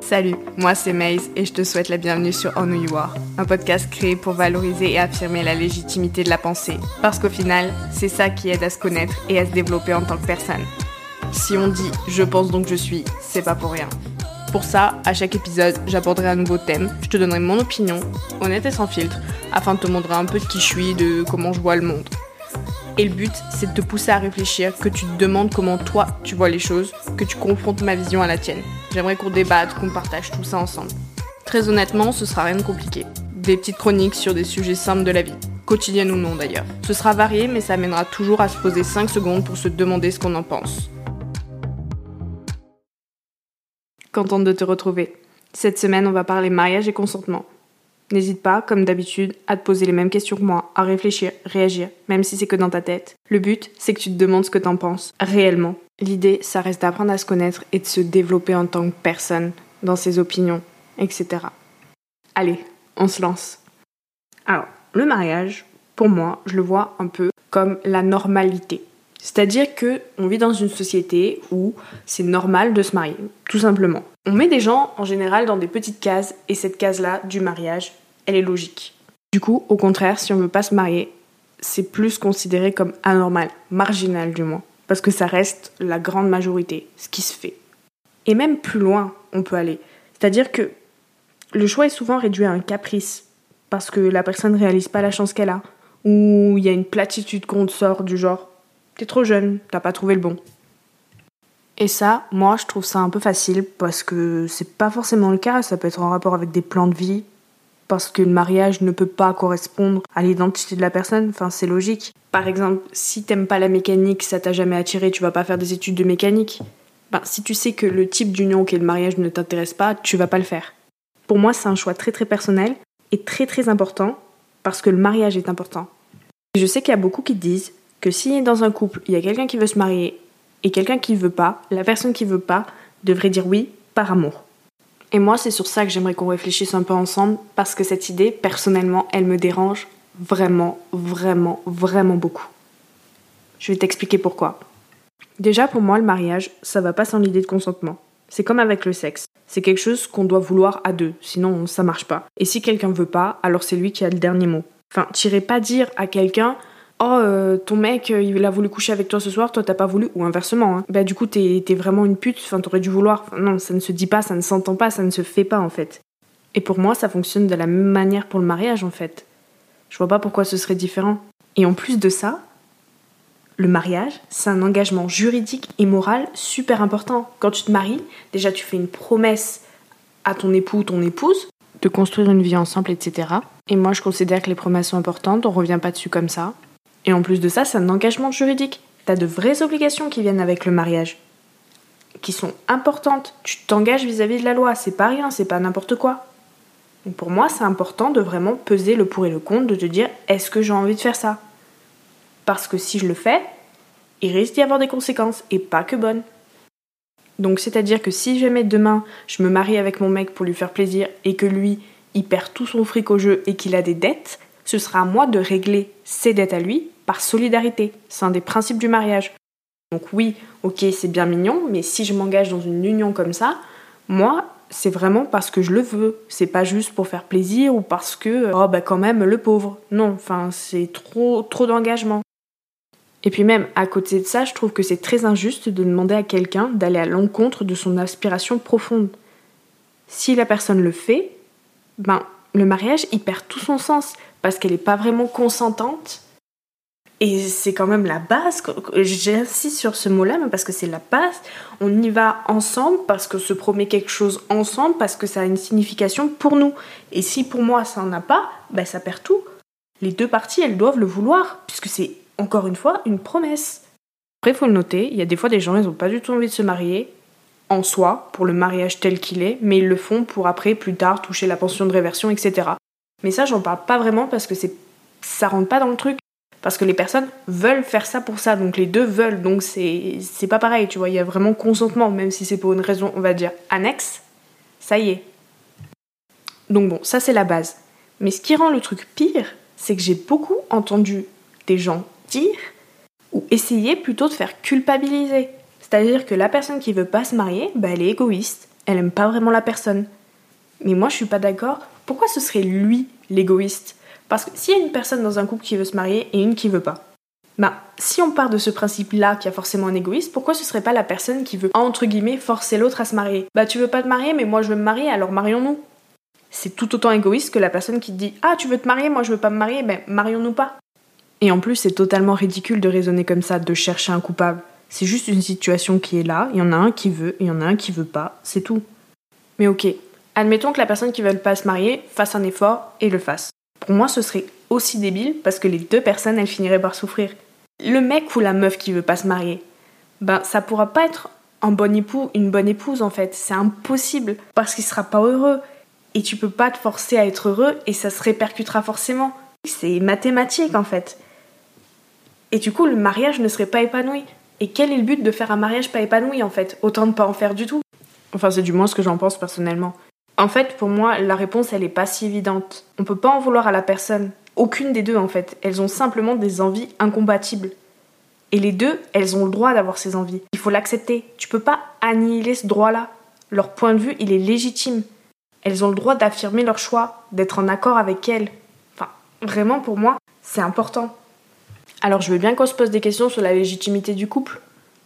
Salut, moi c'est Maze et je te souhaite la bienvenue sur On Who You Are, un podcast créé pour valoriser et affirmer la légitimité de la pensée. Parce qu'au final, c'est ça qui aide à se connaître et à se développer en tant que personne. Si on dit je pense donc je suis, c'est pas pour rien. Pour ça, à chaque épisode, j'aborderai un nouveau thème, je te donnerai mon opinion, honnête et sans filtre, afin de te montrer un peu de qui je suis, de comment je vois le monde. Et le but, c'est de te pousser à réfléchir, que tu te demandes comment toi tu vois les choses, que tu confrontes ma vision à la tienne. J'aimerais qu'on débatte, qu'on partage tout ça ensemble. Très honnêtement, ce sera rien de compliqué. Des petites chroniques sur des sujets simples de la vie, quotidienne ou non d'ailleurs. Ce sera varié, mais ça amènera toujours à se poser 5 secondes pour se demander ce qu'on en pense. Contente de te retrouver. Cette semaine, on va parler mariage et consentement. N'hésite pas, comme d'habitude, à te poser les mêmes questions que moi, à réfléchir, réagir, même si c'est que dans ta tête. Le but, c'est que tu te demandes ce que t'en penses, réellement. L'idée, ça reste d'apprendre à se connaître et de se développer en tant que personne, dans ses opinions, etc. Allez, on se lance. Alors, le mariage, pour moi, je le vois un peu comme la normalité. C'est-à-dire que on vit dans une société où c'est normal de se marier, tout simplement. On met des gens en général dans des petites cases et cette case-là du mariage, elle est logique. Du coup, au contraire, si on veut pas se marier, c'est plus considéré comme anormal, marginal du moins, parce que ça reste la grande majorité, ce qui se fait. Et même plus loin, on peut aller. C'est-à-dire que le choix est souvent réduit à un caprice, parce que la personne ne réalise pas la chance qu'elle a, ou il y a une platitude qu'on sort du genre T'es trop jeune, t'as pas trouvé le bon. Et ça, moi, je trouve ça un peu facile parce que c'est pas forcément le cas. Ça peut être en rapport avec des plans de vie, parce que le mariage ne peut pas correspondre à l'identité de la personne. Enfin, c'est logique. Par exemple, si t'aimes pas la mécanique, ça t'a jamais attiré, tu vas pas faire des études de mécanique. Ben, si tu sais que le type d'union qu'est le mariage ne t'intéresse pas, tu vas pas le faire. Pour moi, c'est un choix très très personnel et très très important parce que le mariage est important. Je sais qu'il y a beaucoup qui disent que si dans un couple, il y a quelqu'un qui veut se marier et quelqu'un qui veut pas, la personne qui veut pas devrait dire oui par amour. Et moi, c'est sur ça que j'aimerais qu'on réfléchisse un peu ensemble parce que cette idée, personnellement, elle me dérange vraiment, vraiment, vraiment beaucoup. Je vais t'expliquer pourquoi. Déjà, pour moi, le mariage, ça va pas sans l'idée de consentement. C'est comme avec le sexe. C'est quelque chose qu'on doit vouloir à deux, sinon ça marche pas. Et si quelqu'un veut pas, alors c'est lui qui a le dernier mot. Enfin, t'irais pas dire à quelqu'un oh euh, ton mec euh, il a voulu coucher avec toi ce soir toi t'as pas voulu ou inversement hein. bah du coup t'es vraiment une pute enfin t'aurais dû vouloir non ça ne se dit pas ça ne s'entend pas ça ne se fait pas en fait et pour moi ça fonctionne de la même manière pour le mariage en fait je vois pas pourquoi ce serait différent et en plus de ça le mariage, c'est un engagement juridique et moral super important. Quand tu te maries, déjà tu fais une promesse à ton époux ou ton épouse de construire une vie ensemble, etc. Et moi je considère que les promesses sont importantes, on revient pas dessus comme ça. Et en plus de ça, c'est un engagement juridique. T'as de vraies obligations qui viennent avec le mariage, qui sont importantes. Tu t'engages vis-à-vis de la loi, c'est pas rien, c'est pas n'importe quoi. Et pour moi, c'est important de vraiment peser le pour et le contre, de te dire est-ce que j'ai envie de faire ça? Parce que si je le fais, il risque d'y avoir des conséquences, et pas que bonnes. Donc c'est-à-dire que si jamais demain je me marie avec mon mec pour lui faire plaisir et que lui, il perd tout son fric au jeu et qu'il a des dettes, ce sera à moi de régler ses dettes à lui par solidarité. C'est un des principes du mariage. Donc oui, ok, c'est bien mignon, mais si je m'engage dans une union comme ça, moi, c'est vraiment parce que je le veux. C'est pas juste pour faire plaisir ou parce que, oh bah quand même, le pauvre. Non, enfin, c'est trop, trop d'engagement. Et puis même, à côté de ça, je trouve que c'est très injuste de demander à quelqu'un d'aller à l'encontre de son aspiration profonde. Si la personne le fait, ben, le mariage, il perd tout son sens parce qu'elle n'est pas vraiment consentante et c'est quand même la base, j'insiste sur ce mot-là, parce que c'est la base. On y va ensemble parce que se promet quelque chose ensemble, parce que ça a une signification pour nous. Et si pour moi ça n'en a pas, ben ça perd tout. Les deux parties, elles doivent le vouloir, puisque c'est encore une fois une promesse. Après, faut le noter, il y a des fois des gens, ils n'ont pas du tout envie de se marier en soi, pour le mariage tel qu'il est, mais ils le font pour après, plus tard, toucher la pension de réversion, etc. Mais ça, j'en parle pas vraiment parce que c'est ça rentre pas dans le truc. Parce que les personnes veulent faire ça pour ça, donc les deux veulent, donc c'est pas pareil, tu vois, il y a vraiment consentement, même si c'est pour une raison, on va dire, annexe, ça y est. Donc bon, ça c'est la base. Mais ce qui rend le truc pire, c'est que j'ai beaucoup entendu des gens dire ou essayer plutôt de faire culpabiliser. C'est-à-dire que la personne qui veut pas se marier, bah, elle est égoïste. elle aime pas vraiment la personne. Mais moi, je suis pas d'accord. Pourquoi ce serait lui l'égoïste? Parce que s'il y a une personne dans un couple qui veut se marier et une qui veut pas, bah, si on part de ce principe-là qu'il y a forcément un égoïste, pourquoi ce serait pas la personne qui veut, entre guillemets, forcer l'autre à se marier? Bah, tu veux pas te marier, mais moi je veux me marier, alors marions-nous. C'est tout autant égoïste que la personne qui te dit Ah, tu veux te marier, moi je veux pas me marier, ben marions-nous pas. Et en plus, c'est totalement ridicule de raisonner comme ça, de chercher un coupable. C'est juste une situation qui est là, il y en a un qui veut, il y en a un qui veut pas, c'est tout. Mais ok, admettons que la personne qui veut pas se marier fasse un effort et le fasse. Pour moi, ce serait aussi débile parce que les deux personnes, elles finiraient par souffrir. Le mec ou la meuf qui veut pas se marier, ben ça pourra pas être un bon époux, une bonne épouse en fait. C'est impossible parce qu'il sera pas heureux. Et tu peux pas te forcer à être heureux et ça se répercutera forcément. C'est mathématique en fait. Et du coup, le mariage ne serait pas épanoui. Et quel est le but de faire un mariage pas épanoui en fait? Autant ne pas en faire du tout. Enfin, c'est du moins ce que j'en pense personnellement. En fait, pour moi, la réponse, elle est pas si évidente. On peut pas en vouloir à la personne. Aucune des deux, en fait. Elles ont simplement des envies incompatibles. Et les deux, elles ont le droit d'avoir ces envies. Il faut l'accepter. Tu peux pas annihiler ce droit-là. Leur point de vue, il est légitime. Elles ont le droit d'affirmer leur choix, d'être en accord avec elles. Enfin, vraiment, pour moi, c'est important. Alors, je veux bien qu'on se pose des questions sur la légitimité du couple.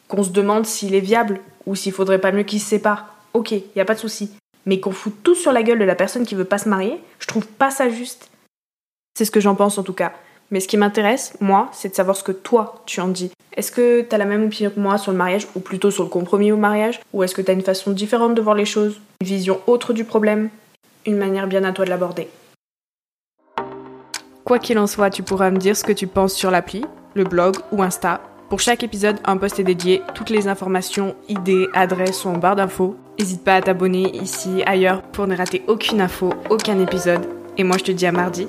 Qu'on se demande s'il est viable ou s'il faudrait pas mieux qu'ils se séparent. Ok, y a pas de souci. Mais qu'on fout tout sur la gueule de la personne qui veut pas se marier, je trouve pas ça juste. C'est ce que j'en pense en tout cas. Mais ce qui m'intéresse, moi, c'est de savoir ce que toi, tu en dis. Est-ce que t'as la même opinion que moi sur le mariage, ou plutôt sur le compromis au mariage Ou est-ce que t'as une façon différente de voir les choses Une vision autre du problème Une manière bien à toi de l'aborder? Quoi qu'il en soit, tu pourras me dire ce que tu penses sur l'appli, le blog ou Insta. Pour chaque épisode, un post est dédié. Toutes les informations, idées, adresses sont en barre d'infos. N'hésite pas à t'abonner ici, ailleurs, pour ne rater aucune info, aucun épisode. Et moi, je te dis à mardi